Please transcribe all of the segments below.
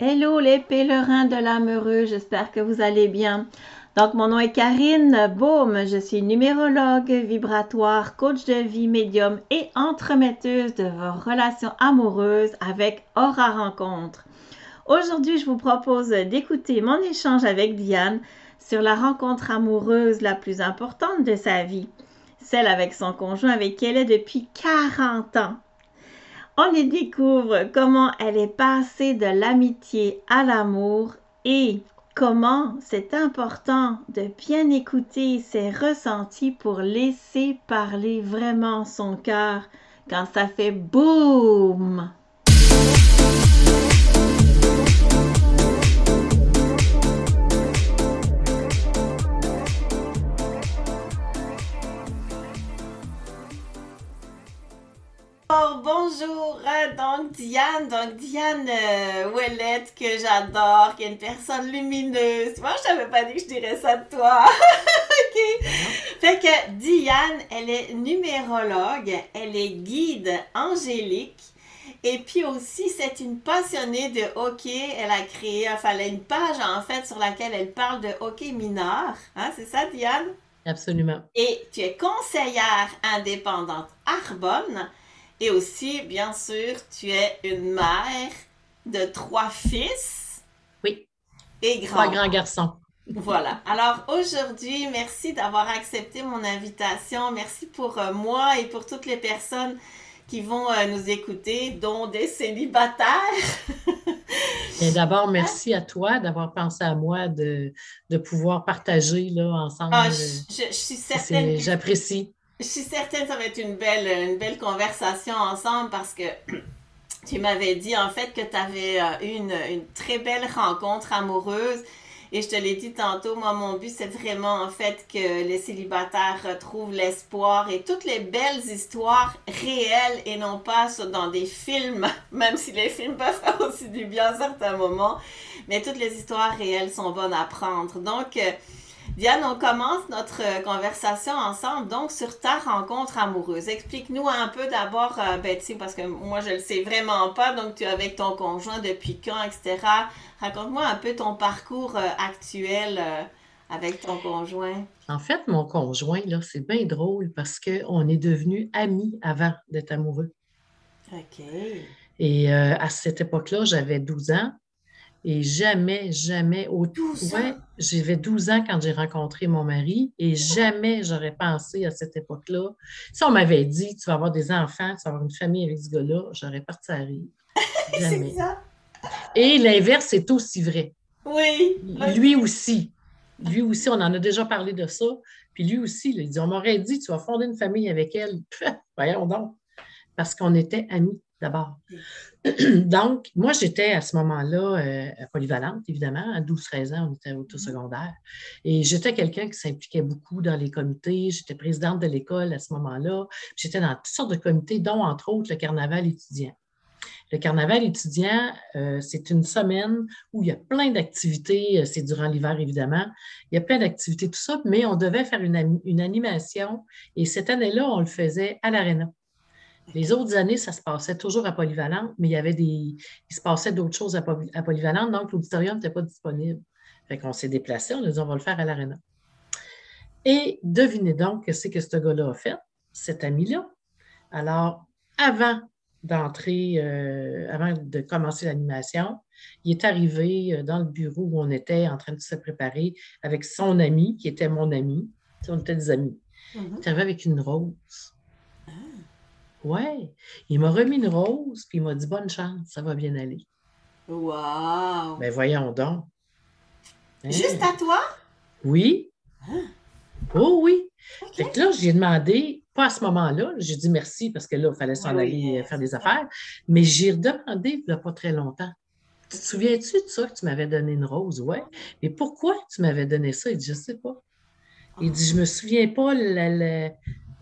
Hello les pèlerins de l'âme heureuse, j'espère que vous allez bien. Donc mon nom est Karine Baume, je suis numérologue, vibratoire, coach de vie, médium et entremetteuse de vos relations amoureuses avec Aura Rencontre. Aujourd'hui, je vous propose d'écouter mon échange avec Diane sur la rencontre amoureuse la plus importante de sa vie, celle avec son conjoint avec qui elle est depuis 40 ans. On y découvre comment elle est passée de l'amitié à l'amour et comment c'est important de bien écouter ses ressentis pour laisser parler vraiment son cœur quand ça fait boum. Bonjour, euh, donc Diane, donc Diane euh, Ouellette que j'adore, qui est une personne lumineuse. Moi, je t'avais pas dit que je dirais ça de toi. ok. Fait que Diane, elle est numérologue, elle est guide angélique. Et puis aussi, c'est une passionnée de hockey. Elle a créé, enfin, elle a une page en fait sur laquelle elle parle de hockey mineur. Hein, c'est ça, Diane? Absolument. Et tu es conseillère indépendante Arbonne. Et aussi, bien sûr, tu es une mère de trois fils. Oui. Et Trois grands garçons. Voilà. Alors aujourd'hui, merci d'avoir accepté mon invitation. Merci pour euh, moi et pour toutes les personnes qui vont euh, nous écouter, dont des célibataires. et d'abord, merci à toi d'avoir pensé à moi de, de pouvoir partager là, ensemble. Ah, je, je suis certaine. J'apprécie. Je suis certaine que ça va être une belle, une belle conversation ensemble parce que tu m'avais dit en fait que tu avais euh, eu une, une, très belle rencontre amoureuse. Et je te l'ai dit tantôt, moi, mon but, c'est vraiment en fait que les célibataires retrouvent l'espoir et toutes les belles histoires réelles et non pas dans des films, même si les films peuvent faire aussi du bien à certains moments. Mais toutes les histoires réelles sont bonnes à prendre. Donc, euh, Diane, on commence notre euh, conversation ensemble, donc sur ta rencontre amoureuse. Explique-nous un peu d'abord, euh, Betty, parce que moi je le sais vraiment pas, donc tu es avec ton conjoint depuis quand, etc. Raconte-moi un peu ton parcours euh, actuel avec ton conjoint. En fait, mon conjoint, là, c'est bien drôle parce qu'on est devenus amis avant d'être amoureux. OK. Et à cette époque-là, j'avais 12 ans. Et jamais, jamais, au ouais, j'avais 12 ans quand j'ai rencontré mon mari et jamais j'aurais pensé à cette époque-là. Si on m'avait dit, tu vas avoir des enfants, tu vas avoir une famille avec ce gars-là, j'aurais parti à rire. Jamais. ça. Et l'inverse est aussi vrai. Oui. Lui aussi. Lui aussi, on en a déjà parlé de ça. Puis lui aussi, il dit, on m'aurait dit, tu vas fonder une famille avec elle. Voyons donc. Parce qu'on était amis d'abord. Donc, moi, j'étais à ce moment-là euh, polyvalente, évidemment. À 12-13 ans, on était au tout mm-hmm. secondaire. Et j'étais quelqu'un qui s'impliquait beaucoup dans les comités. J'étais présidente de l'école à ce moment-là. J'étais dans toutes sortes de comités, dont, entre autres, le carnaval étudiant. Le carnaval étudiant, euh, c'est une semaine où il y a plein d'activités. Euh, c'est durant l'hiver, évidemment. Il y a plein d'activités, tout ça, mais on devait faire une, une animation. Et cette année-là, on le faisait à l'Arena. Les autres années, ça se passait toujours à Polyvalente, mais il y avait des. Il se passait d'autres choses à, Polyvalente, donc l'auditorium n'était pas disponible. Fait qu'on s'est déplacé, on a dit on va le faire à l'Arena. Et devinez donc ce que ce gars-là a fait, cet ami-là. Alors, avant d'entrer, euh, avant de commencer l'animation, il est arrivé euh, dans le bureau où on était en train de se préparer avec son ami, qui était mon ami. On était des amis. Mm-hmm. Il est arrivé avec une rose. Ouais. Il m'a remis une rose, puis il m'a dit bonne chance, ça va bien aller. Wow! Ben voyons donc. Hein? Juste à toi? Oui. Hein? Oh oui. Fait que là, j'ai demandé, pas à ce moment-là, j'ai dit merci parce que là, il fallait s'en aller euh, faire des affaires, mais j'ai redemandé il n'y a pas très longtemps. Tu te souviens-tu de ça que tu m'avais donné une rose? Ouais. Mais pourquoi tu m'avais donné ça? Il dit, je ne sais pas. Il dit, je ne me souviens pas la,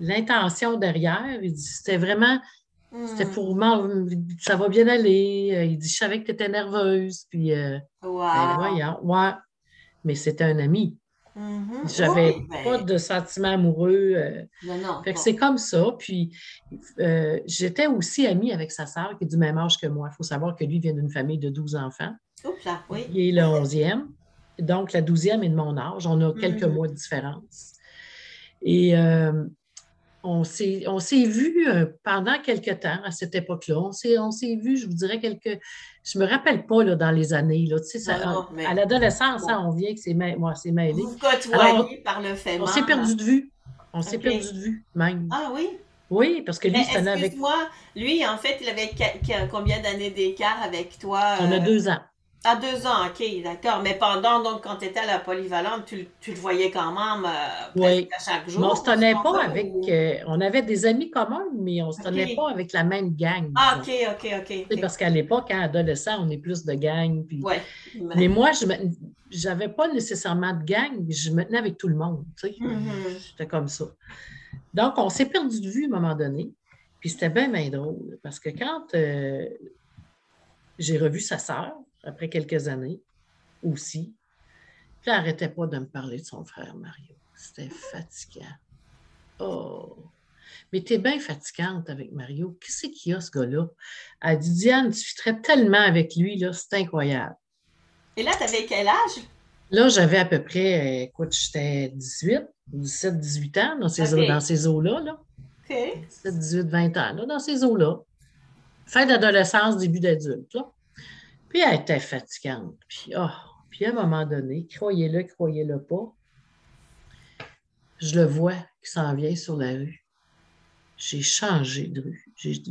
l'intention derrière. Il dit c'était vraiment. C'était hmm. pour moi, ça va bien aller. Il dit Je savais que tu étais nerveuse. Puis, euh, ben, voyons, ouais. Mais c'était un ami. Mm-hmm. J'avais ben pas de sentiment amoureux. Euh. non, non, fait que c'est comme ça. Puis euh, j'étais aussi amie avec sa sœur qui est du même âge que moi. Il faut savoir que lui vient d'une famille de 12 enfants. Oups là, oui. Il est le 11e. Donc, la 12e est de mon âge. On a quelques Mhm. mois de différence. Et euh, on s'est vus euh, pendant quelques temps à cette époque-là. On s'est vus, je vous dirais, quelques. Je me rappelle pas là, dans les années. Là, tu sais, ça- Non, non, mais- À l'adolescence, Bon. hein, on vient que c'est mêlé. moi. Vous côtoyez par le fait On s'est perdu de vue. On s'est perdu de vue, même. Ah oui? Oui, parce que lui, c'était avec. excuse-moi, lui, en fait, il avait combien d'années d'écart avec toi? On a euh, deux ans. À deux ans, ok, d'accord. Mais pendant, donc, quand tu étais à la polyvalente, tu, le- tu le voyais quand même euh, Oui. à chaque jour. Mais on ne se tenait pas avec. ou- euh, on avait des amis communs, mais on ne se tenait pas avec la même gang. Ah, ok, ok, ok. Parce qu'à l'époque, quand adolescent, on est plus de gang. Puis... Ouais. Mais moi, je n'avais pas nécessairement de gang, je me tenais avec tout le monde. tu sais. Mhm. C'était comme ça. Donc, on s'est perdu de vue à un moment donné. Puis c'était bien, bien drôle. Parce que quand euh, j'ai revu sa sœur, après quelques années aussi, puis elle n'arrêtait pas de me parler de son frère Mario. C'était fatigant. Oh! Mais t'es bien fatigante avec Mario. Qu'est-ce qu'il y a, ce gars-là? Elle dit, Diane, tu fitterais tellement avec lui, là, c'est incroyable. Et là, tu avais quel âge? Là, j'avais à peu près, écoute, j'étais 18, 17, 18 ans dans ces, eaux- dans ces eaux-là. Là. Ok. 17, 18, 20 ans, là, dans ces eaux-là. Fin d'adolescence, début d'adulte. là. Puis elle était fatigante. Puis, ah, puis à un moment donné, croyez-le, croyez-le pas, je le vois qui s'en vient sur la rue. J'ai changé de rue. J'ai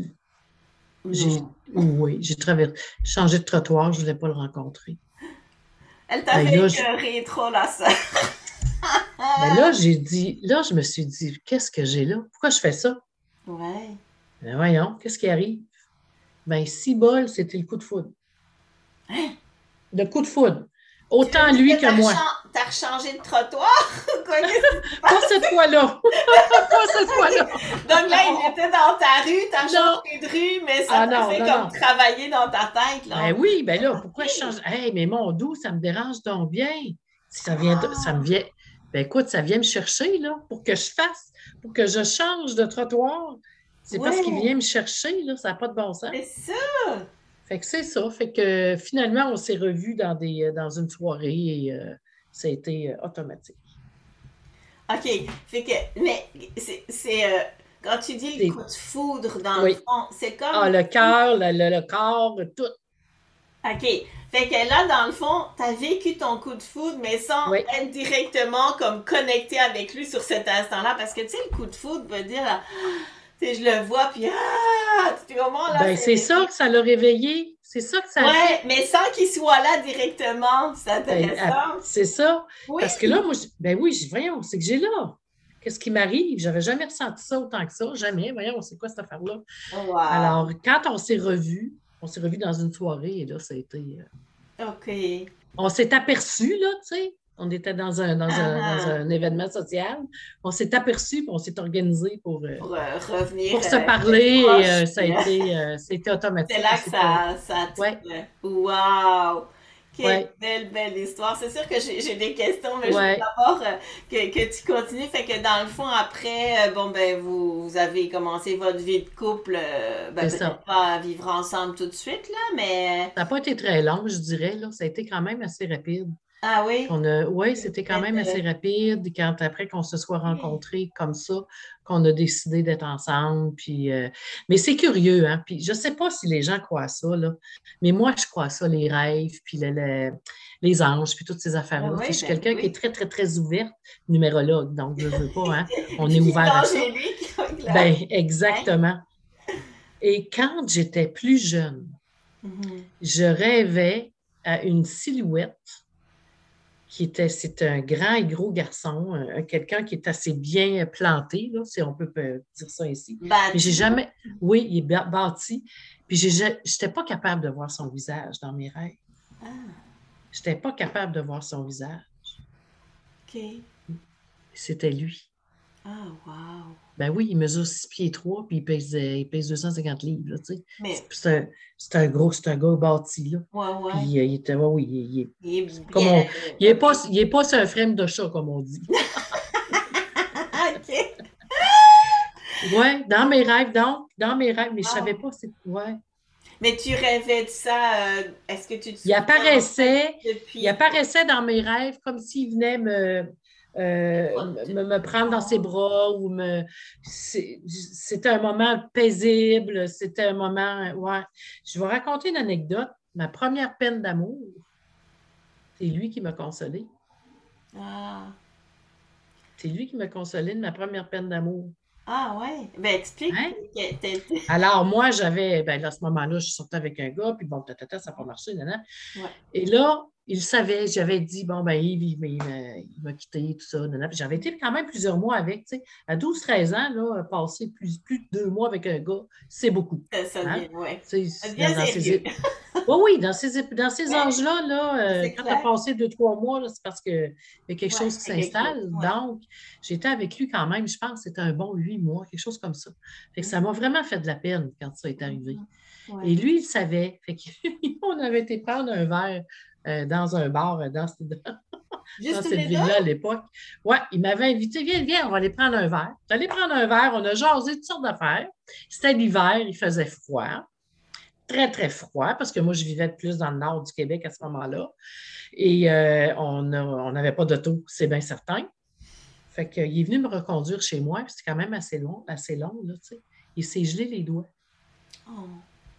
Non. oui, j'ai traversé, changé de trottoir, je ne voulais pas le rencontrer. Elle t'avait Ben là, je- écœuré trop, la sœur. Mais là, j'ai dit, là, je me suis dit, qu'est-ce que j'ai là? Pourquoi je fais ça? Ouais. Ben voyons, qu'est-ce qui arrive? Ben, si bol, c'était le coup de foudre. Hein? Le coup de foudre. Autant lui que t'as moi. T'as rechangé de trottoir? Quoi, Pas cette fois-là. Pas cette fois-là. Donc là, il était dans ta rue, t'as changé de rue, mais ça Ah t'a non, fait non, comme non. travailler dans ta tête, là. Ben oui, ben là, pourquoi je change? Hey, mais mon doux, ça me dérange donc bien. Ça vient, de- Ah. ça me vient. Ben écoute, ça vient me chercher, là, pour que je fasse, pour que je change de trottoir. C'est parce qu'il vient me chercher, là, ça n'a pas de bon sens. C'est ça! Fait que c'est ça. Fait que finalement, on s'est revus dans, des, euh, dans une soirée et euh, ça a été euh, automatique. OK. Fait que, mais c'est, euh, quand tu dis le coup de foudre dans Oui. le fond, c'est comme. Ah, le cœur, le, le- le corps, tout. OK. Fait que là, dans le fond, t'as vécu ton coup de foudre, mais sans Oui. être directement comme connecté avec lui sur cet instant-là. Parce que, tu sais, le coup de foudre veut dire, là, tu sais, je le vois, puis ah! Tu comment, là? Ben, c'est ça que ça l'a réveillé. C'est ça que ça fait. Ouais, mais sans qu'il soit là directement. C'est Ben, intéressant. ah, c'est ça. Oui. Parce que là, moi, je- ben oui, je- voyons, c'est que j'ai là. Qu'est-ce qui m'arrive? J'avais jamais ressenti ça autant que ça. Jamais. Voyons, c'est quoi cette affaire-là? Wow. Alors, quand on s'est revus, on s'est revus dans une soirée et là, ça a été. euh, OK. on s'est aperçu, là, tu sais. On était dans un, dans, un, Ah. dans un événement social. On s'est aperçu on s'est organisé pour, euh, Pour euh, revenir. pour se euh, parler et ça a été, c'était automatique. C'est là que ça, ça te- Ouais. Wow! Quelle Ouais. belle, belle histoire. C'est sûr que j'ai des questions, mais je veux d'abord euh, que, que tu continues. Fait que dans le fond, après, euh, bon, ben, vous, vous avez commencé votre vie de couple. euh, ben, C'est ça. peut-être pas à vivre ensemble tout de suite, là, mais. Ça n'a pas été très long, je dirais. Là. Ça a été quand même assez rapide. Ah oui? On a, oui, c'était quand même assez rapide quand après qu'on se soit rencontrés comme ça, qu'on a décidé d'être ensemble. Puis, euh, mais c'est curieux, hein? Puis je ne sais pas si les gens croient à ça, là, mais moi, je crois à ça, les rêves, puis le- le- les anges, puis toutes ces affaires-là. Ah oui, je suis ben quelqu'un oui. qui est très, très, très ouverte, numérologue, donc je ne veux pas, hein? On est ouvert à ça. Ben, exactement. Et quand j'étais plus jeune, Mhm. je rêvais à une silhouette qui était, c'est un grand et gros garçon, un- quelqu'un qui est assez bien planté, là, si on peut euh, dire ça ici. Mais j'ai jamais, oui, il est bâti, puis j'ai, ja- j'étais pas capable de voir son visage dans mes rêves. Ah, J'étais pas capable de voir son visage. OK. C'était lui. Ah, wow. Ben oui, il mesure 6 pieds 3, puis il pèse, euh, il pèse 250 livres. Mais, C'est un, un gros, c'est un gars bâti, là. ouais, ouais. Puis euh, il était, ouais, oui, il, il est Il est bien. Comme on- Il n'est pas, il est pas sur un frame de chat, comme on dit. OK. Oui, dans mes rêves, donc, dans mes rêves, mais je ne Wow. savais pas c'est. Ouais. Mais tu rêvais de ça, euh, est-ce que tu te Il apparaissait, depuis... il apparaissait dans mes rêves comme s'il venait me, euh, me, me prendre dans ses bras ou me. C'était un moment paisible, c'était un moment. Ouais. Je vais raconter une anecdote. Ma première peine d'amour, c'est lui qui m'a consolé. Ah. C'est lui qui m'a consolé de ma première peine d'amour. Ah ouais. Ben explique. Hein? Alors, moi, j'avais, ben, à ce moment-là, je sortais avec un gars, puis bon, tatata, ça n'a pas marché, nanana. Ouais. Et là, il savait, j'avais dit, bon, ben, Yves, il, il m'a- quitté, tout ça, j'avais été quand même plusieurs mois avec, tu sais. À 12-13 ans, là, passer plus, plus de deux mois avec un gars, c'est beaucoup. Ça, ça Hein? vient, ouais. Tu sais, Ça dans- devient dans ces- sérieux. Oui, oui, dans ces, dans ces Ouais. âges-là, là, euh, quand tu as passé deux, trois mois, c'est parce qu'il y a quelque Ouais, chose qui s'installe. Donc, j'étais avec lui quand même, je pense c'était un bon huit mois, quelque chose comme ça. Fait que ça m'a vraiment fait de la peine quand ça est arrivé. Ouais. Et lui, il savait. Fait qu'on avait été prendre un verre euh, dans un bar euh, dans, cette- dans ville-là à l'époque. Ouais, il m'avait invité, viens, viens, on va aller prendre un verre. On allé prendre un verre, on a jasé toutes sortes d'affaires. C'était l'hiver, il faisait froid. Très, très froid, parce que moi, je vivais plus dans le nord du Québec à ce moment-là. Et euh, on n'avait pas d'auto, c'est bien certain. Fait qu'il est venu me reconduire chez moi, c'est quand même assez long, assez long, là, tu sais. Il s'est gelé les doigts. Oh,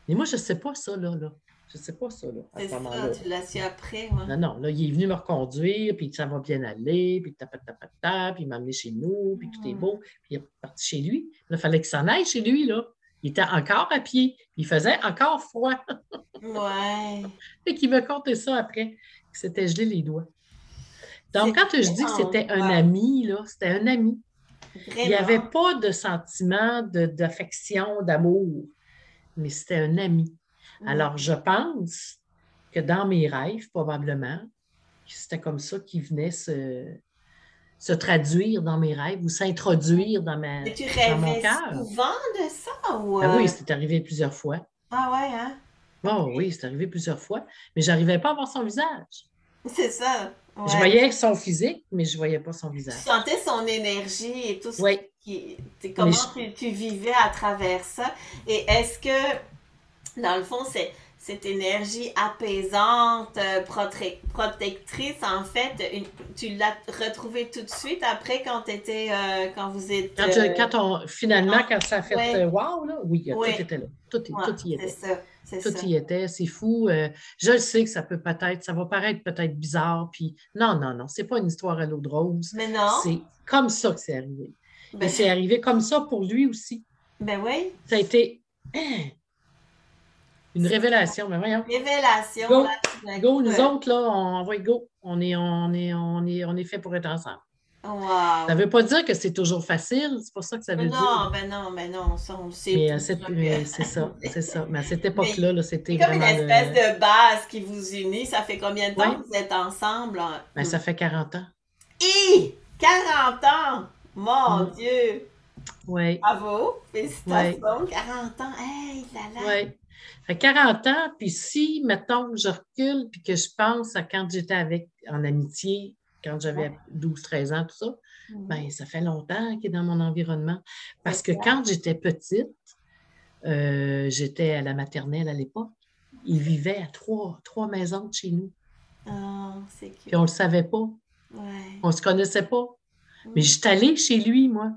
Mais moi, je ne sais pas ça, là, là. Je ne sais pas ça, là, à c'est ce ça, moment-là. tu l'as su après, ouais. Non, non, là, il est venu me reconduire, puis ça va bien aller, puis tapat, tapat, tapat, puis il m'a amené chez nous, puis tout est beau, puis il est parti chez lui. Là, il fallait qu'il s'en aille chez lui, là. Il était encore à pied, il faisait encore froid. Ouais. Et qu'il me contait ça après, que c'était gelé les doigts. Donc, quand je dis que c'était un Ouais. ami, là, c'était un ami. Il n'y avait pas de sentiment de- d'affection, d'amour, mais c'était un ami. Alors, je pense que dans mes rêves, probablement, c'était comme ça qu'il venait se, se traduire dans mes rêves ou s'introduire dans ma. Mais tu dans mon cœur. souvent de ça ou... Ah euh, oui, c'est arrivé plusieurs fois. Ah ouais, hein? Oh oui, c'est arrivé plusieurs fois, mais je n'arrivais pas à voir son visage. C'est ça. Je voyais son physique, mais je ne voyais pas son Tu visage. sentais son énergie et tout ce Oui. qui... Comment tu, tu vivais à travers ça. Et est-ce que, dans le fond, c'est cette énergie apaisante, euh, prote- protectrice, en fait, une- tu l'as retrouvée tout de suite après quand t'étais, euh, quand vous êtes... Quand, euh, quand on, finalement, quand ça a fait Ouais. wow, là, oui, Ouais. tout était là. Tout, y- ouais, tout y c'est était. ça, Tout ça. y était, c'est fou. Euh, je le sais que ça peut peut-être, ça va paraître peut-être bizarre, puis non, non, non, c'est pas une histoire à l'eau de rose. Mais non, C'est comme ça que c'est arrivé. ben, c'est arrivé comme ça pour lui aussi. ben oui, Ça a été hein, une révélation. Mais voyons, révélation. Go. là, go, nous euh, autres, là, on va go. On est, on est, on est, on est fait pour être ensemble. Wow. Ça ne veut pas dire que c'est toujours facile, c'est pas ça que ça veut Non, dire. ben non, ben non, ça on sait. Mais c'est ça, c'est ça. Mais à cette époque-là, là, c'était C'est comme une le- espèce de base qui vous unit. Ça fait combien de temps Ouais. que vous êtes ensemble? Ben, ça fait 40 ans. Hi! 40 ans! Mon Mm. Dieu! Oui. Bravo! Félicitations! 40 ans! Hey, là là! Oui. Fait 40 ans, puis si, mettons, je recule, puis que je pense à quand j'étais avec en amitié, quand j'avais 12-13 ans, tout ça, ben ça fait longtemps qu'il est dans mon environnement. Parce que quand j'étais petite, euh, j'étais à la maternelle à l'époque, il vivait à trois, trois maisons de chez nous. Ah, c'est Puis cute. on ne le savait pas, Ouais. on ne se connaissait pas. Mais Mhm. j'étais allée chez lui, moi.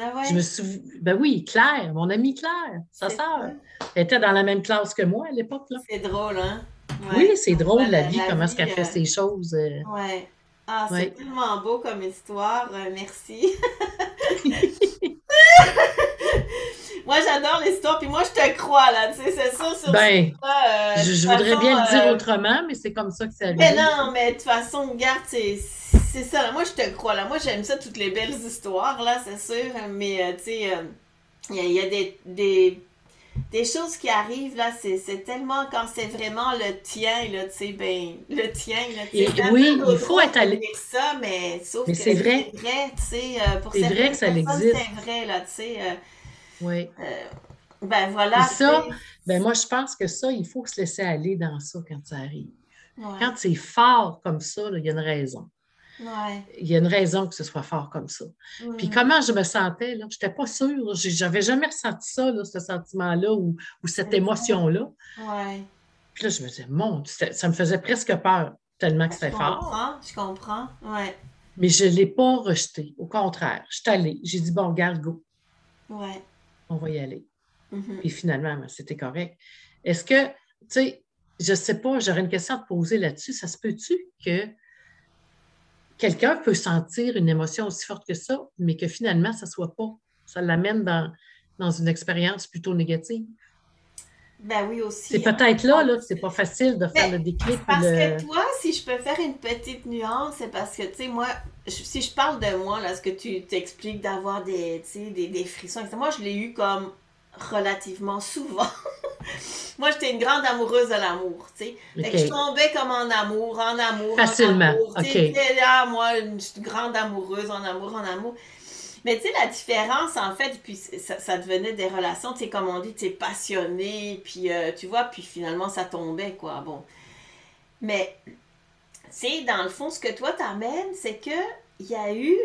Ah ouais. Je me souviens. Ben oui, Claire, mon amie Claire, sa sœur. ça. Elle était dans la même classe que moi à l'époque. C'est drôle, hein? Ouais. Oui, c'est drôle, la La- vie, la comment est-ce qu'elle fait euh, ces choses. euh. Ouais. Ah, c'est Ouais. tellement beau comme histoire. euh, merci. moi, j'adore l'histoire, puis moi, je te crois, là. Tu sais, c'est ça sur Ben, ça. euh, je, voudrais bien le dire euh, autrement, mais c'est comme ça que c'est arrivé. Mais non, mais de toute façon, regarde, c'est c'est ça. là. Moi, je te crois, là. Moi, j'aime ça, toutes les belles histoires, là, c'est sûr. Mais, euh, tu sais, euh, il y a, il y a des, des, des choses qui arrivent, là. C'est tellement quand c'est vraiment le tien, là, tu sais, ben, le tien, là. Et oui, il faut être allé- ça, mais sauf Mais que c'est vrai. C'est vrai, tu sais, euh, pour C'est vrai que ça existe. C'est vrai, là, tu sais. euh, Oui. ben, voilà. Et ça. Ben moi, je pense que ça, il faut se laisser aller dans ça quand ça arrive. Ouais. Quand c'est fort comme ça, il y a une raison. Il y a une raison que ce soit fort comme ça. Puis comment je me sentais, là, je n'étais pas sûre. J'avais jamais ressenti ça, ce sentiment-là ou, cette émotion-là. Puis là, je me disais, mon, ça me faisait presque peur, tellement que c'était fort. Je comprends, ouais. Mais je ne l'ai pas rejeté. Au contraire, je suis allée. J'ai dit, bon, garde, go. Ouais. On va y aller. Mm-hmm. Et finalement, ben, c'était correct. Est-ce que, tu sais, je ne sais pas, j'aurais une question à te poser là-dessus. Ça se peut-tu que quelqu'un peut sentir une émotion aussi forte que ça, mais que finalement, ça ne soit pas, ça l'amène dans, dans une expérience plutôt négative? Ben oui, aussi. C'est peut-être là, là que c'est pas facile de faire le déclic. Parce que toi, si je peux faire une petite nuance, c'est parce que, tu sais, moi, si je parle de moi, là, ce que tu t'expliques d'avoir des, des, des frissons, moi, je l'ai eu comme relativement souvent. moi, j'étais une grande amoureuse de l'amour, tu sais. je tombais comme en amour, en amour, Facilement. en amour. Okay. là, moi, une grande amoureuse, en amour, en amour. Mais tu sais, la différence, en fait, puis ça, devenait des relations, tu sais, comme on dit, tu es passionné, puis euh, tu vois, puis finalement, ça tombait, quoi. Bon. Mais, tu sais, dans le fond, ce que toi t'amènes, c'est que il y a eu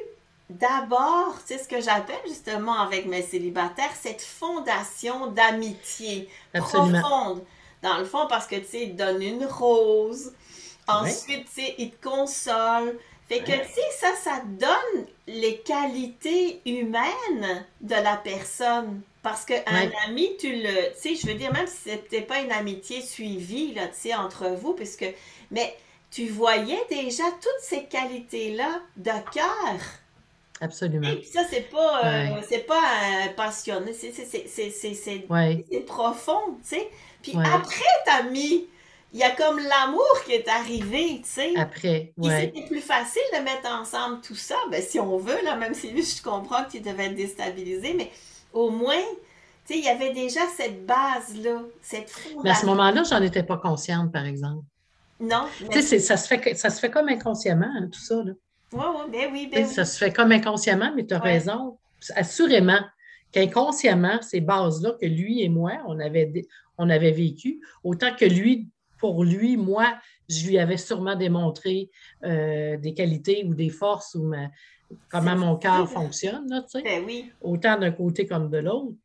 d'abord, tu sais, ce que j'appelle justement avec mes célibataires, cette fondation d'amitié profonde. Dans le fond, parce que, tu sais, ils te donnent une rose. Ensuite, tu sais, ils te consolent. Fait que, tu sais, ça, ça donne les qualités humaines de la personne. Parce qu'un ami, tu le. Tu sais, je veux dire, même si c'était pas une amitié suivie, là, tu sais, entre vous, puisque. Mais tu voyais déjà toutes ces qualités-là de cœur. Absolument. Et puis ça, c'est pas, euh, c'est pas euh, passionné, c'est profond, tu sais. Puis après, t'as mis il y a comme l'amour qui est arrivé, tu sais. Après, ouais. C'était plus facile de mettre ensemble tout ça, ben, si on veut, là, même si je comprends que tu devais être déstabilisé, mais au moins, tu sais, il y avait déjà cette base-là, cette fondation. Mais à ce moment-là, j'en étais pas consciente, par exemple. Non. Tu sais, ça, se fait, ça se fait comme inconsciemment, hein, tout ça, là. Oui, oui, ben oui, ben oui. Ça se fait comme inconsciemment, mais tu as raison. Assurément qu'inconsciemment, ces bases-là que lui et moi, on avait, on avait vécu, autant que lui, pour lui, moi, je lui avais sûrement démontré euh, des qualités ou des forces ou comment mon cœur fonctionne, là. Ben oui. Autant d'un côté comme de l'autre.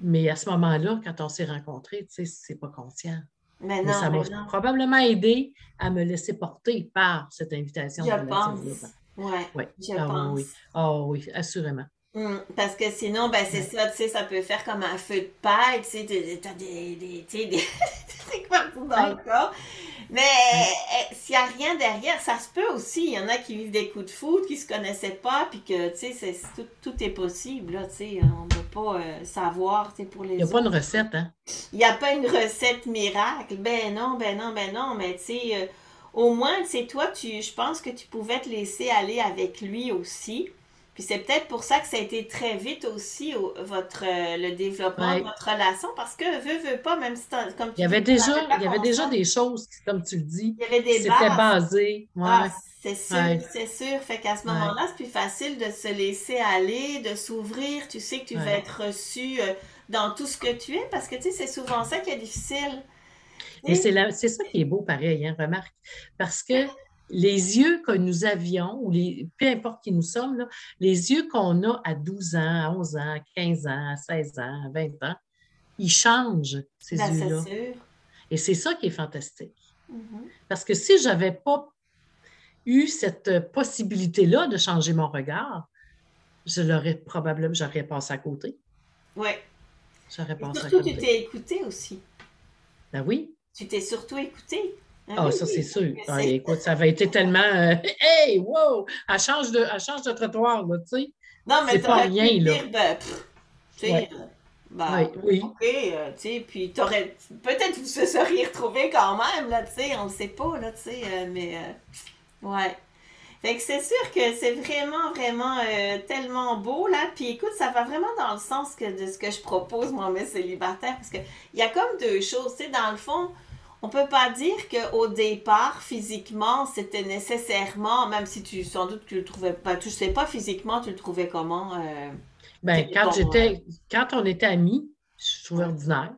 Mais à ce moment-là, quand on s'est rencontrés, c'est pas conscient. Mais, non, ça m'a probablement aidé à me laisser porter par cette invitation. Je pense. Oui, ouais. je ah, pense. Oui. Oh, oui, assurément. Hum, parce que sinon, ben, c'est ça, tu sais, ça peut faire comme un feu de paille, tu sais, t'as des, des, des, des trucs partout dans le corps. Mais eh, s'il n'y a rien derrière, ça se peut aussi. Il y en a qui vivent des coups de foudre, qui ne se connaissaient pas, puis que, tu sais, tout, tout, est possible, là, on ne peut pas euh, savoir, pour les Il n'y a pas une recette, hein? Il n'y a pas une recette miracle. Ben non, ben non, ben non, mais tu sais, euh, au moins, toi, tu, je pense que tu pouvais te laisser aller avec lui aussi. Puis c'est peut-être pour ça que ça a été très vite aussi votre euh, le développement de votre relation parce que veut veut pas même si comme tu il y avait déjà il y avait déjà des choses comme tu le dis il y avait des c'était basé ah, c'est sûr c'est sûr. Fait qu'à ce moment-là c'est plus facile de se laisser aller de s'ouvrir. Tu sais que tu vas être reçu euh, dans tout ce que tu es parce que tu sais c'est souvent ça qui est difficile. Et c'est ça qui est beau pareil hein, remarque. Parce que les yeux que nous avions, ou les, peu importe qui nous sommes, les yeux qu'on a à 12 ans, à 11 ans, à 15 ans, à 16 ans, à 20 ans, ils changent, ces ben, yeux-là. Et c'est ça qui est fantastique. Mm-hmm. Parce que si je n'avais pas eu cette possibilité-là de changer mon regard, je l'aurais probablement, j'aurais passé à côté. Oui. J'aurais passé à côté. Surtout, tu t'es écouté aussi. Ben oui. Tu t'es surtout écouté. Ah, ah ça, c'est sûr. Ah, écoute, ça avait été tellement. Euh, hey, wow! Elle change de, elle change de trottoir, là, tu sais. Non, mais c'est pas rien, là. ben, tu sais, ben, oui, OK, euh, tu sais, puis t'aurais. Peut-être vous se seriez retrouvés quand même, là, tu sais, on ne sait pas, là, tu sais, euh, mais. ouais. Fait que c'est sûr que c'est vraiment, vraiment tellement beau, là. Puis écoute, ça va vraiment dans le sens que, de ce que je propose, moi, mes célibataires, parce qu'il y a comme deux choses, tu sais, dans le fond on peut pas dire qu'au départ, physiquement, c'était nécessairement, même si tu sans doute tu le trouvais pas, tu sais pas physiquement, tu le trouvais comment? Euh, ben, quand j'étais, quand on était amis, je trouvais ordinaire.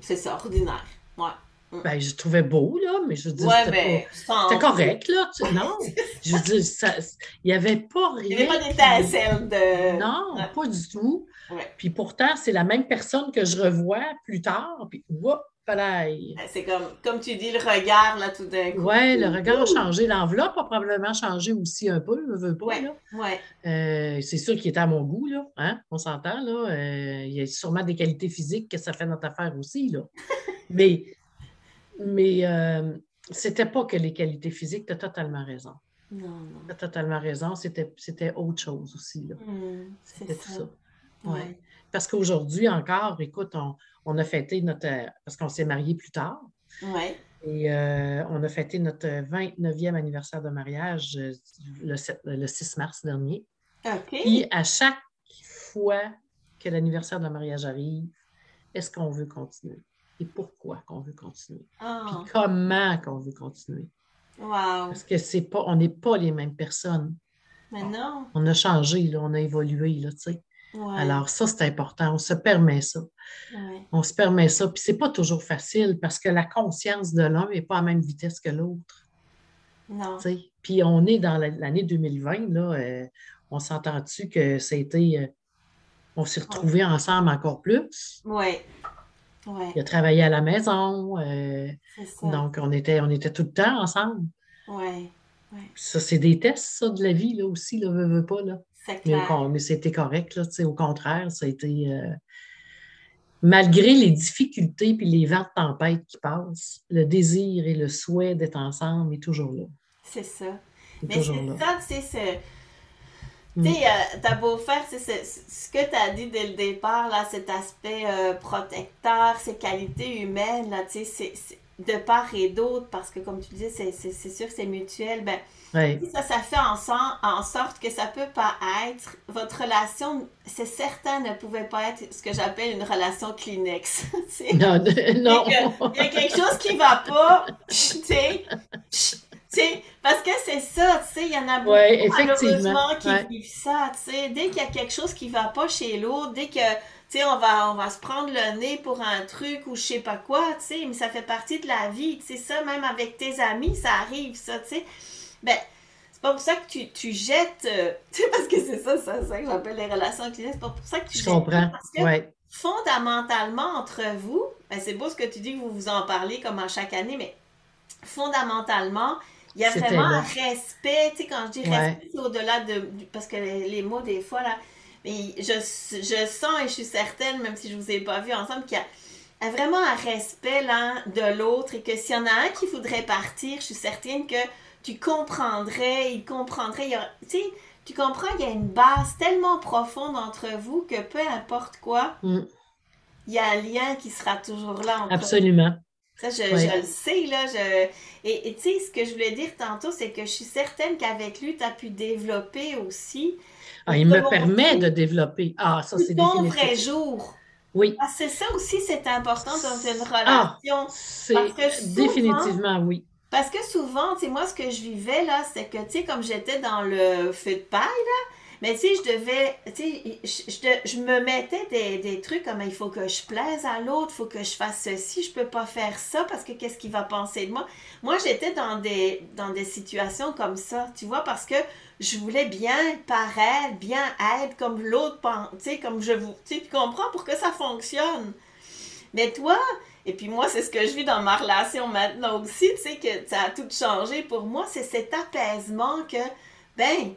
C'est ça, ordinaire. Ouais. Ben, je trouvais beau, là, mais je dire, Ouais, c'était c'était correct, là. tu- Non, je veux dire, ça- il n'y avait pas rien. Il n'y avait pas d'étincelle de. Non, Ouais. pas du tout. Ouais. Puis pourtant, c'est la même personne que je revois plus tard. Puis, whoop, palaille. C'est comme, comme tu dis, le regard, là, tout d'un coup. Ouais, le regard a changé. L'enveloppe a probablement changé aussi un peu, je veux pas, Ouais. là. Ouais. Euh, c'est sûr qu'il était à mon goût, là. Hein? On s'entend, là. Euh, il y a sûrement des qualités physiques que ça fait notre affaire aussi, là. mais mais euh, c'était pas que les qualités physiques, tu as totalement raison. Non, non. Tu as totalement raison. C'était autre chose aussi, là. C'est C'était tout ça. ça. Ouais. Parce qu'aujourd'hui encore, écoute, on, on a fêté notre. Parce qu'on s'est mariés plus tard. Ouais. Et euh, on a fêté notre 29e anniversaire de mariage euh, le, sept- le 6 mars dernier. OK. Puis à chaque fois que l'anniversaire de mariage arrive, est-ce qu'on veut continuer? Et pourquoi qu'on veut continuer? Ah, Puis comment qu'on veut continuer? wow. Parce que c'est pas, on n'est pas les mêmes personnes. Mais non. On a changé, là, on a évolué, là, tu sais. Ouais. Alors, ça, c'est important. On se permet ça. Ouais. On se permet ça. Puis c'est pas toujours facile parce que la conscience de l'un n'est pas à la même vitesse que l'autre. Non. Puis on est dans la- l'année 2020, là. euh, on s'entend-tu que ça a été. euh, on s'est retrouvés ensemble encore plus? Ouais. Ouais. Il a travaillé à la maison. euh, C'est ça. donc, on était, on était tout le temps ensemble. Ouais. Ça, c'est des tests, ça, de la vie, là aussi, là, veux, veux pas, là. Mais, clair. con- mais c'était correct, là, au contraire, ça a été... euh, malgré les difficultés puis les vents de tempête qui passent, le désir et le souhait d'être ensemble est toujours là. C'est ça. est Mais c'est ça, tu sais, c'est- Mm. Tu sais, euh, t'as beau faire, c'est ce que tu as dit dès le départ, là, cet aspect euh, protecteur, ces qualités humaines, là, tu sais, de part et d'autre, parce que comme tu disais, c'est- sûr que c'est mutuel, ben, ça, ça fait en, sorte que ça peut pas être, votre relation, c'est certain, ne pouvait pas être ce que j'appelle une relation Kleenex. Non, non. Il y a quelque chose qui va pas, tu sais, parce que c'est ça, tu sais, il y en a beaucoup, Ouais, malheureusement, qui Ouais. vivent ça, tu sais, dès qu'il y a quelque chose qui va pas chez l'autre, dès que, tu sais, on va, on va se prendre le nez pour un truc ou je sais pas quoi, tu sais, mais ça fait partie de la vie, tu sais, ça, même avec tes amis, ça arrive, ça, tu sais, ben, c'est pas pour ça que tu, tu jettes, euh, tu sais, parce que c'est ça, ça, ça que j'appelle les relations cliniques, c'est pas pour ça que tu Je jettes comprends. parce que Ouais. fondamentalement entre vous, ben c'est beau ce que tu dis que vous vous en parlez comme à chaque année, mais fondamentalement, il y a vraiment un respect, tu sais, quand je dis Ouais. respect, c'est au-delà de, parce que les, les mots, des fois, là, mais je, je sens et je suis certaine, même si je vous ai pas vu ensemble, qu'il y a vraiment un respect l'un de l'autre et que s'il y en a un qui voudrait partir, je suis certaine que tu comprendrais, il comprendrait, il y a- tu comprends, il y a une base tellement profonde entre vous que peu importe quoi, Mm. il y a un lien qui sera toujours là entre Absolument. ça, je, le sais, là. Je... Et et tu sais, ce que je voulais dire tantôt, c'est que je suis certaine qu'avec lui, tu as pu développer aussi Ah, il me permet de développer. Ah, ça, c'est ton vrai jour. Oui, Ah, c'est ça aussi, c'est important dans une Ah. relation. c'est que souvent- définitivement oui. Parce que souvent, tu sais, moi, ce que je vivais, là, c'est que, tu sais, comme j'étais dans le feu de paille, là, mais sais, je devais, tu sais, je, je me mettais des, des trucs comme il faut que je plaise à l'autre, il faut que je fasse ceci, je peux pas faire ça parce que qu'est-ce qu'il va penser de moi? Moi, j'étais dans des, dans des situations comme ça, tu vois, parce que je voulais bien paraître, bien être comme l'autre, pen- tu sais, comme je vous, tu comprends pour que ça fonctionne. Mais toi, et puis moi, c'est ce que je vis dans ma relation maintenant aussi, tu sais, que ça a tout changé pour moi, c'est cet apaisement que, ben,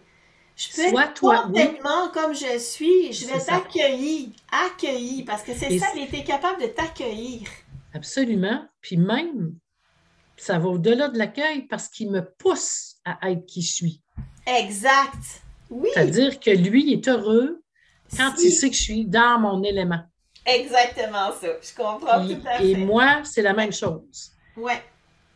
je peux Sois être toi, oui. complètement comme je suis, je vais t'accueillir, accueillir, parce que c'est Et ça, il était capable de t'accueillir. Absolument. Puis même, ça va au-delà de l'accueil parce qu'il me pousse à être qui je suis. Exact. Oui. C'est-à-dire que lui il est heureux quand Si. il sait que je suis dans mon élément. Exactement ça. Je comprends Et, tout à et fait. moi, c'est la même chose. Ouais.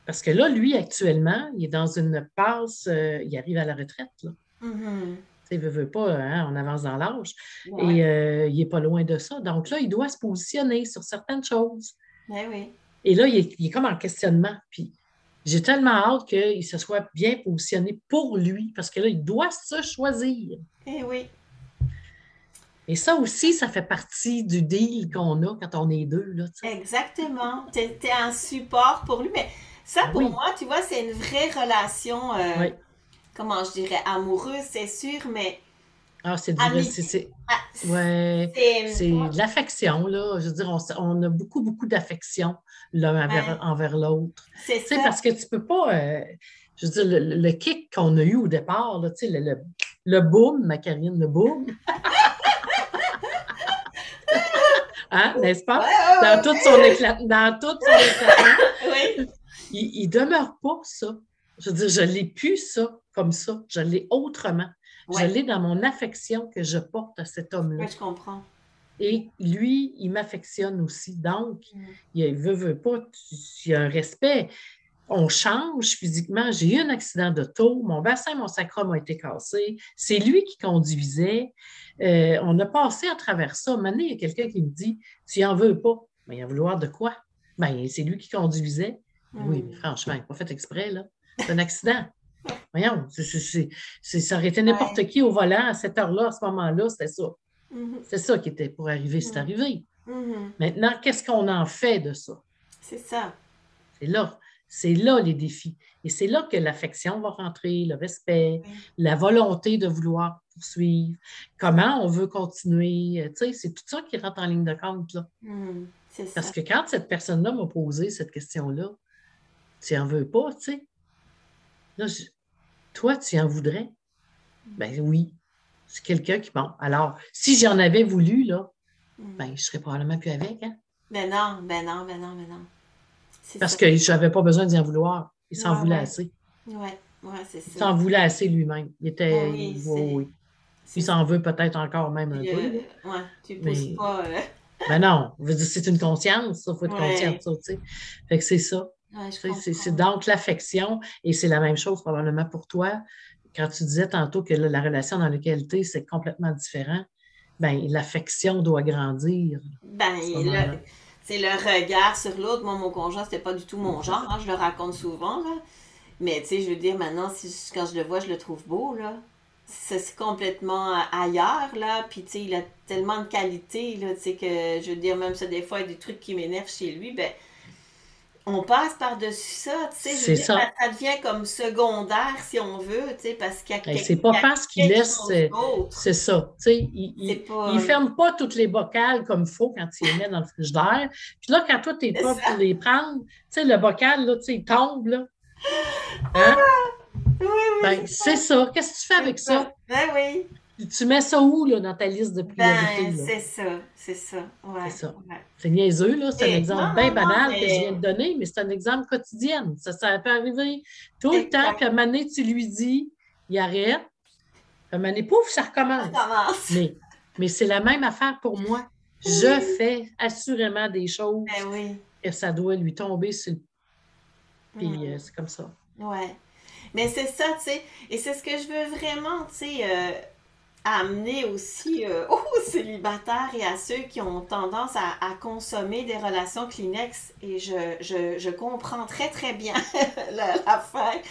Parce que là, lui, actuellement, il est dans une passe, euh, il arrive à la retraite. Là. Mhm. Tu sais, veut, veut pas, hein, on avance dans l'âge. Ouais. Et euh, il n'est pas loin de ça. Donc là, il doit se positionner sur certaines choses. Ben oui. Et là, il est, il est comme en questionnement. Puis j'ai tellement hâte qu'il se soit bien positionné pour lui, parce que là, il doit se choisir. Eh oui. Et ça aussi, ça fait partie du deal qu'on a quand on est deux. Là, Exactement. Tu es, un support pour lui. Mais ça, pour moi, tu vois, c'est une vraie relation, euh, comment je dirais, amoureuse, c'est sûr, mais. Ah, c'est c'est ah, ouais, de l'affection, là. Je veux dire, on, a beaucoup, beaucoup d'affection l'un envers, l'autre. C'est ça. Parce que tu peux pas. Euh, je veux dire, le, kick qu'on a eu au départ, là, le, le, le boom, ma Karine, le boom. hein, n'est-ce pas? dans, tout son éclat, dans tout son éclatement. Il, ne demeure pas ça. Je veux dire, je l'ai plus ça comme ça. Je l'ai autrement. Je l'ai dans mon affection que je porte à cet homme-là. Oui, je comprends. Et lui, il m'affectionne aussi. Donc, mm. il veut, veut pas, il y a un respect on change physiquement. J'ai eu un accident d'auto, mon bassin, mon sacrum a été cassé. C'est lui qui conduisait. Euh, on a passé à travers ça. Maintenant, il y a quelqu'un qui me dit Tu en veux pas Mais il en vouloir de quoi? Ben, C'est lui qui conduisait. Oui, mais franchement, il n'a pas fait exprès, là. C'est un accident. Voyons, ça aurait été n'importe qui au volant à cette heure-là, à ce moment-là, c'était ça. Mm-hmm. C'est ça qui était pour arriver, c'est mm-hmm. arrivé. Mm-hmm. Maintenant, qu'est-ce qu'on en fait de ça? C'est ça. C'est là. C'est là les défis. Et c'est là que l'affection va rentrer, le respect, la volonté de vouloir poursuivre, comment on veut continuer. Euh, tu sais, c'est tout ça qui rentre en ligne de compte. Là. Parce que quand cette personne-là m'a posé cette question-là, tu n'en veux pas, tu sais. Là, toi, tu en voudrais? Ben oui. C'est quelqu'un qui. Bon, alors, si j'en avais voulu, là, mmh. ben, je serais probablement plus avec. Hein? Ben non, ben non, ben non, ben non. Parce que je n'avais pas besoin d'y en vouloir. Il s'en voulait assez. Oui, ouais, c'est ça. Il s'en voulait assez lui-même. Il était. Oui, oui, Il s'en veut peut-être encore même un peu. Oui, tu ne pousses pas. Euh. Ben non, c'est une conscience, ça, il faut être conscient de ça, tu sais. Fait que c'est ça. C'est donc l'affection, et c'est la même chose probablement pour toi. Quand tu disais tantôt que la relation dans laquelle tu es, c'est complètement différent, ben l'affection doit grandir. Ben, c'est le regard sur l'autre. Moi, mon conjoint, c'était pas du tout mon genre. Hein, je le raconte souvent. Là. Mais tu sais, je veux dire, maintenant, si, quand je le vois, je le trouve beau. là. C'est complètement ailleurs, là. Puis, tu sais, il a tellement de qualité, là, tu sais, que, je veux dire, même ça, des fois, il y a des trucs qui m'énervent chez lui, ben, on passe par-dessus ça, tu sais. Ça. ça. devient comme secondaire, si on veut, tu sais, parce qu'il y a quelque C'est pas parce qu'il laisse. C'est ça, tu sais. Il, il, ferme pas toutes les bocales comme il faut quand il les met dans le frigidaire. Puis là, quand toi, tu es pas pour les prendre, tu sais, le bocal, là, tu sais, il tombe, là. Hein? Ah! Oui, oui. Ben, c'est ça. Qu'est-ce que tu fais avec ça? Ben oui. Tu mets ça où là, dans ta liste de priorités? Ben, c'est ça, c'est ça. Ouais, c'est ça. C'est niaiseux, là. C'est un exemple bien banal que je viens de donner, mais c'est un exemple quotidien. Ça, ça peut arriver tout le temps, puis à un moment donné, tu lui dis, il arrête. Puis à un moment donné, pouf, ça recommence. Ça. Mais, mais c'est la même affaire pour moi. Je fais assurément des choses ben et ça doit lui tomber sur le... Puis euh, c'est comme ça. Ouais. Mais c'est ça, tu sais. Et c'est ce que je veux vraiment, tu sais. Euh, amener aussi euh, aux célibataires et à ceux qui ont tendance à, consommer des relations Kleenex, et je, comprends très très bien l'affaire,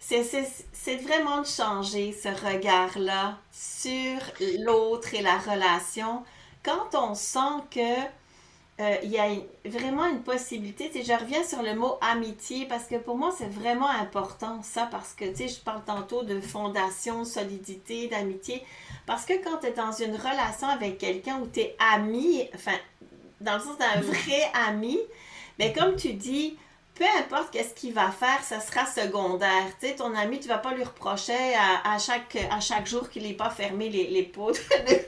c'est vraiment de changer ce regard-là sur l'autre et la relation. Quand on sent que euh, il y a vraiment une possibilité. Tu je reviens sur le mot amitié parce que pour moi, c'est vraiment important ça parce que, tu sais, je parle tantôt de fondation, solidité, d'amitié. Parce que quand tu es dans une relation avec quelqu'un où tu es ami, enfin, dans le sens d'un vrai ami, mais comme tu dis, peu importe qu'est-ce qu'il va faire, ça sera secondaire. Tu sais, ton ami, tu vas pas lui reprocher à, chaque, à chaque jour qu'il n'ait pas fermé les, les pots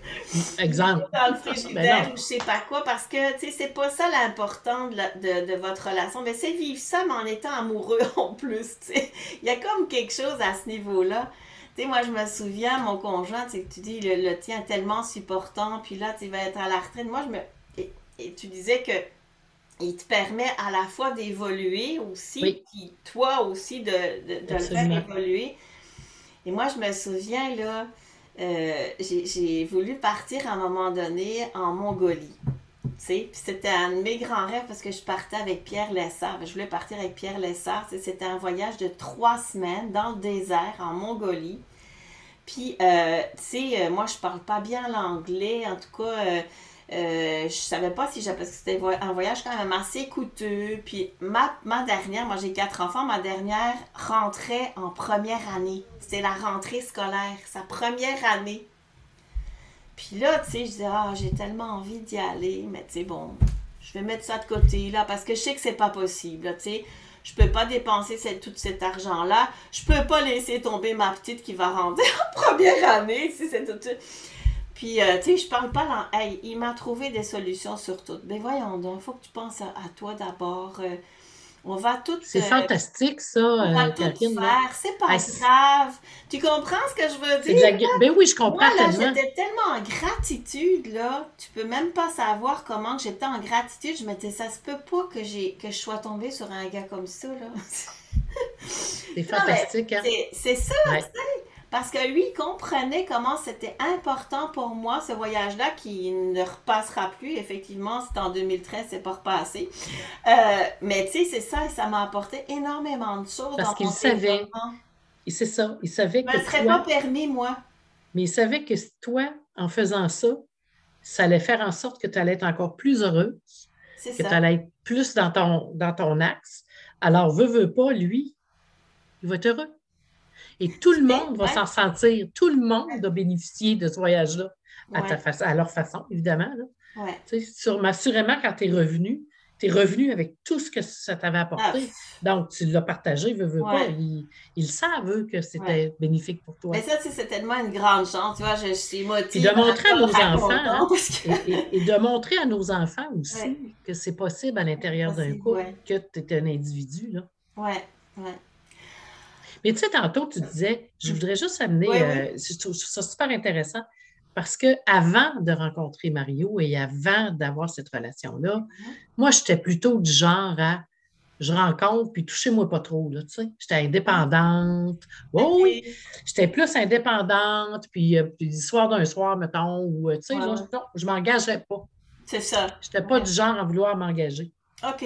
Exemple. dans le frigidaire ou je sais pas quoi, parce que, tu sais, c'est pas ça l'important de, de, de, votre relation. Mais c'est vivre ça, mais en étant amoureux en plus, tu sais. Il y a comme quelque chose à ce niveau-là. Tu sais, moi, je me souviens, mon conjoint, tu tu dis, le, le tien tellement supportant, puis là, tu vas être à la retraite. Moi, je me... et tu disais que il te permet à la fois d'évoluer aussi, puis toi aussi de, de, le faire évoluer. Et moi, je me souviens, là, euh, j'ai voulu partir à un moment donné en Mongolie. Puis c'était un de mes grands rêves parce que je partais avec Pierre Lessard. Je voulais partir avec Pierre Lessard. C'était un voyage de trois semaines dans le désert en Mongolie. Puis, euh, tu sais, euh, moi, je parle pas bien l'anglais. En tout cas, euh, euh, je savais pas si j'avais... Parce que c'était un voyage quand même assez coûteux. Puis, ma, ma dernière, moi, j'ai quatre enfants. Ma dernière rentrait en première année. C'était la rentrée scolaire. Sa première année. Puis là, tu sais, je disais, ah, j'ai tellement envie d'y aller. Mais, tu sais, bon, je vais mettre ça de côté, là, parce que je sais que c'est pas possible, tu sais. Je peux pas dépenser cette, tout cet argent-là. Je peux pas laisser tomber ma petite qui va rentrer en première année, si c'est tout. Puis, euh, tu sais, je parle pas dans. Hey, il m'a trouvé des solutions sur tout. Mais voyons donc, il faut que tu penses à, à toi d'abord. Euh, on va tout. C'est euh, fantastique, ça, on va tout faire. C'est pas Ah, grave. Tu comprends ce que je veux dire? la... Ben oui, je comprends Moi, là, j'étais tellement en gratitude, là. Tu peux même pas savoir comment j'étais en gratitude. Je me disais, ça se peut pas que, j'ai, que je sois tombée sur un gars comme ça, là. C'est fantastique, hein? C'est, c'est ça, Ouais. tu sais. Parce que lui, il comprenait comment c'était important pour moi, ce voyage-là, qui ne repassera plus. Effectivement, c'était en 2013, c'est pas repassé. Euh, mais tu sais, c'est ça, et ça m'a apporté énormément de choses. Parce qu'il savait. Et c'est ça. Il savait que serais toi... pas permis, moi. Mais il savait que toi, en faisant ça, ça allait faire en sorte que tu allais être encore plus heureuse, C'est que tu ça. allais être plus dans ton, dans ton axe. Alors, veut, veut pas, lui, il va être heureux. Et tout le monde va s'en sentir. Tout le monde a bénéficié de ce voyage-là, à, Ouais, à leur façon, évidemment. là. ouais. Tu sais, sur- assurément, quand tu es revenu, tu es revenu avec tout ce que ça t'avait Ah, apporté. Donc, tu l'as partagé, veux, veux pas. Ils, ils savent, eux, que c'était Ouais. bénéfique pour toi. Mais ça, c'est tellement une grande chance. Tu vois, je, je suis motivée. Puis de montrer à nos enfants, hein, que... Et, et- et de montrer à nos enfants aussi Ouais. que c'est possible à l'intérieur d'un couple, que tu es un individu. Là. Ouais, ouais. Mais tu sais, tantôt, tu disais, je voudrais juste amener, Oui, euh, je trouve ça super intéressant, parce que avant de rencontrer Mario et avant d'avoir cette relation-là, Mm-hmm. moi, j'étais plutôt du genre à je rencontre, puis touchez-moi pas trop, là, tu sais. J'étais indépendante. Oui, Ok. oui. J'étais plus indépendante, puis, euh, puis l'histoire d'un soir, mettons, ou, euh, tu sais, Ouais, non, je m'engageais pas. C'est ça. Je n'étais pas Ouais. du genre à vouloir m'engager. OK.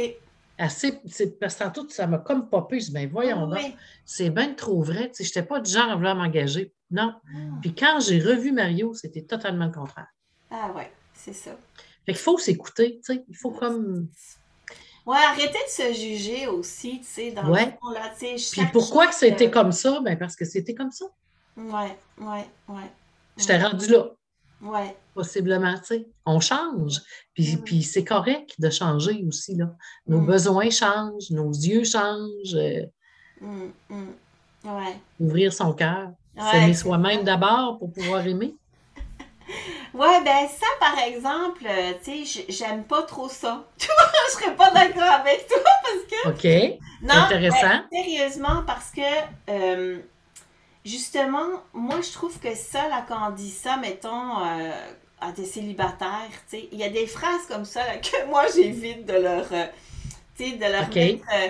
Assez, parce que tantôt, ça m'a comme popé. Je dis, ben voyons Oui. c'est bien trop vrai. Je n'étais pas du genre à vouloir m'engager. Non. Ah. Puis quand j'ai revu Mario, c'était totalement le contraire. Ah ouais, c'est ça. Fait qu'il faut s'écouter, tu sais. Il faut comme. Ouais, arrêtez de se juger aussi, tu sais, dans Ouais. le fond, là, tu sais, Puis pourquoi que chose, c'était euh, comme ça? Ben parce que c'était comme ça. Ouais, ouais, ouais. J'étais rendu là, Ouais, possiblement, tu sais. On change. Puis, Mm. puis c'est correct de changer aussi, là. Nos Mm. besoins changent, nos yeux changent. euh. Ouais. ouvrir son cœur. S'aimer soi-même d'abord pour pouvoir aimer. Ouais, ben ça, par exemple, euh, tu sais, j'aime pas trop ça. Tu vois, je serais pas d'accord avec toi parce que... OK. Non, Intéressant. ben, sérieusement, parce que, euh, justement, moi, je trouve que ça, là, quand on dit ça, mettons, euh, à des célibataires, tu sais, il y a des phrases comme ça là, que moi, j'évite de leur, euh, tu sais, de leur mettre, euh,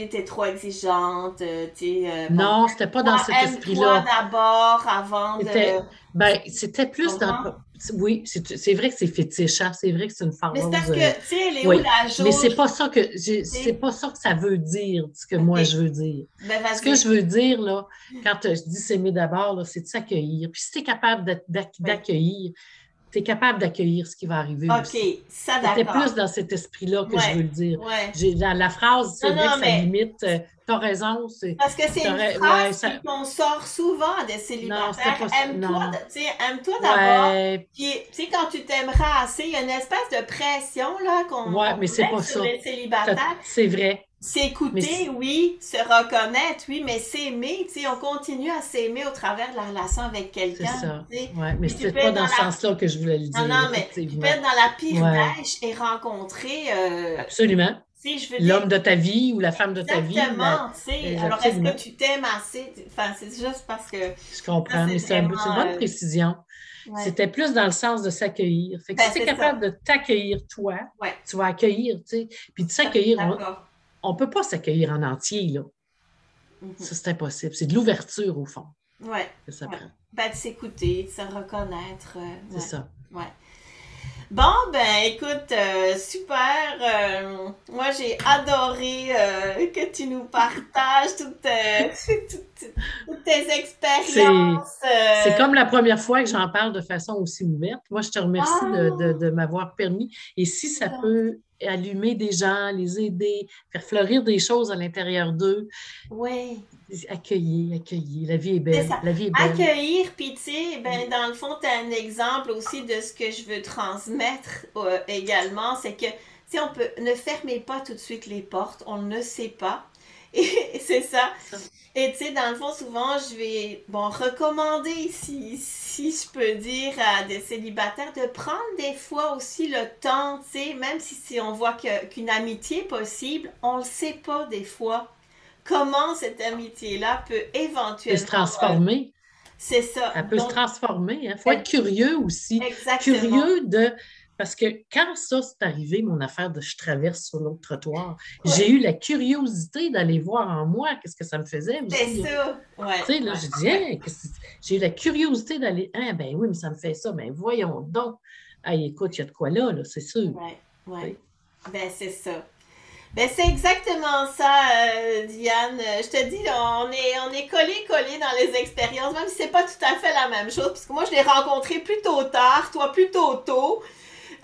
tu t'es trop exigeante, euh, tu euh, bon, Non, c'était pas dans cet esprit-là. d'abord avant de... Ben, c'était plus dans. Oui, c'est vrai que c'est fétiche, hein, c'est vrai que c'est une phrase. Mais c'est parce que, tu sais, elle est oui, où la jauge? Mais c'est pas ça que c'est pas ça que ça veut dire, ce que moi je veux dire. Ben. Ce que je veux dire, là, quand euh, je dis s'aimer d'abord, c'est de s'accueillir. Puis si tu es capable d'ac- d'ac- Oui. Tu es capable d'accueillir ce qui va arriver aussi. OK, ça, C'était d'accord. plus dans cet esprit-là que Ouais. je veux le dire. Ouais. J'ai- dans la phrase, c'est Non, vrai non, ça limite. euh, T'as raison, c'est. Parce que c'est une phrase ouais, ça- qu'on sort souvent des célibataires. c'était pas- Aime-toi, aime-toi d'abord. Puis, tu sais, quand tu t'aimeras assez, il y a une espèce de pression, là, qu'on Ouais, mais c'est met pas sur ça. les célibataires. c'est vrai. S'écouter, c'est- oui. Se reconnaître, oui. Mais s'aimer, tu sais, on continue à s'aimer au travers de la relation avec C'est quelqu'un. ça. tu sais. Ouais, mais c'est pas dans ce la- sens-là que je voulais le dire. Non, non, mais tu peux être dans la pire Ouais. dèche et rencontrer, euh, Absolument. tu sais, L'homme de ta vie ou la femme de ta vie. Exactement, tu sais. Alors, est-ce que tu t'aimes assez? Enfin, c'est juste parce que. Je comprends, Ça, mais c'est c'est un- c'est une bonne euh, précision. Ouais. C'était plus dans le sens de s'accueillir. Fait que Ben, si tu es c'est capable de t'accueillir toi, Ouais. tu vas accueillir, tu sais. Puis de s'accueillir, on- ne peut pas s'accueillir en entier, là. Mhm. Ça, c'est impossible. C'est de l'ouverture, au fond, que ça Ouais. prend. Ben, de s'écouter, de se reconnaître. euh, C'est ouais. ça. Ouais. Bon, ben écoute, euh, super. euh, moi, j'ai adoré euh, que tu nous partages toutes, toutes- toutes tes expériences. C'est comme la première fois que j'en parle de façon aussi ouverte. Moi, je te remercie Ah! de, de- de m'avoir permis. Et si ça Ah. peut allumer des gens, les aider, faire fleurir des choses à l'intérieur d'eux, Oui. accueillir, accueillir. La vie est belle. ça. La vie est belle. Accueillir, puis tu sais, ben, dans le fond, tu as un exemple aussi de ce que je veux transmettre euh, également, c'est que, tu sais, on peut, ne fermez pas tout de suite les portes, on ne sait pas. C'est ça. Et tu sais, dans le fond, souvent, je vais, bon, recommander, si, si je peux dire, à des célibataires de prendre des fois aussi le temps, tu sais, même si, si on voit que- qu'une amitié est possible, on le sait pas des fois. Comment cette amitié-là peut Elle éventuellement... peut se transformer. C'est ça. Elle peut Donc, se transformer. Il faut être curieux aussi. Exactement. Curieux de. Parce que quand ça s'est arrivé, mon affaire de je traverse sur l'autre trottoir, Ouais. j'ai eu la curiosité d'aller voir en moi qu'est-ce que ça me faisait C'est ça. Ouais. Tu sais, là, ouais. je dis, que- j'ai eu la curiosité d'aller, ah, ben oui, mais ça me fait ça, ben voyons donc. Ah, écoute, il y a de quoi là, là c'est sûr. Ouais, ouais. Ben, c'est ça. Ben, c'est exactement ça, euh, Diane. Je te dis, on est, on est collés, collés dans les expériences, même si c'est pas tout à fait la même chose, puisque moi, je l'ai rencontré plutôt tard, toi plutôt tôt.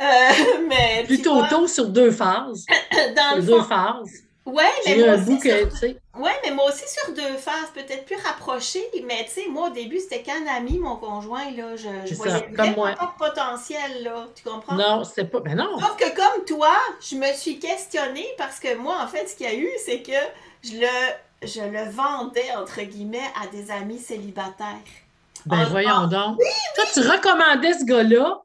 Euh, mais Plutôt vois, tôt sur deux phases. dans Sur le deux fond, phases. ouais, mais moi aussi sur- Ouais, mais moi aussi sur deux phases, peut-être plus rapprochées, mais tu sais, moi au début, c'était qu'un ami, mon conjoint, là, je, je C'est ça, voyais comme moi. pas de potentiel, là, tu comprends? non, c'est pas, ben non, Sauf que comme toi, je me suis questionnée parce que moi, en fait, ce qu'il y a eu, c'est que je le, je le vendais, entre guillemets, à des amis célibataires. Ben Ah, voyons donc. Toi, tu recommandais ce gars-là,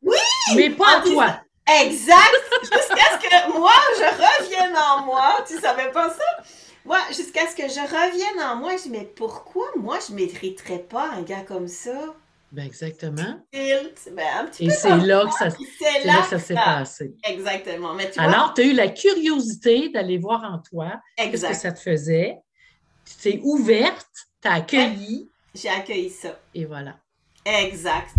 mais pas Ah, à puis toi. Exact! Jusqu'à ce que moi, je revienne en moi. Tu savais pas ça? Moi, jusqu'à ce que je revienne en moi, je dis, mais pourquoi moi, je mériterais pas un gars comme ça? Ben exactement. Ben, Et c'est là ça, que ça, là là que ça s'est passé. Exactement. Mais tu vois, Alors, tu as eu la curiosité d'aller voir en toi qu'est-ce que ça te faisait. Tu t'es ouverte, tu as accueilli, J'ai accueilli ça. et voilà. Exact.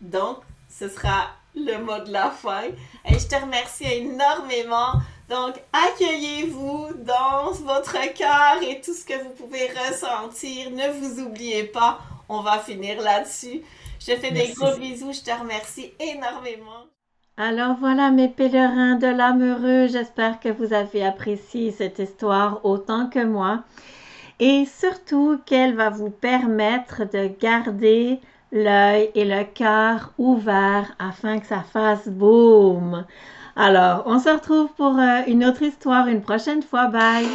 Donc, ce sera le mot de la fin. Et je te remercie énormément. Donc, accueillez-vous dans votre cœur et tout ce que vous pouvez ressentir. Ne vous oubliez pas. On va finir là-dessus. Je te fais des gros bisous. Je te remercie énormément. Alors voilà mes pèlerins de l'âme j'espère que vous avez apprécié cette histoire autant que moi et surtout qu'elle va vous permettre de garder l'œil et le cœur ouverts afin que ça fasse boum. Alors, on se retrouve pour euh, une autre histoire une prochaine fois. Bye!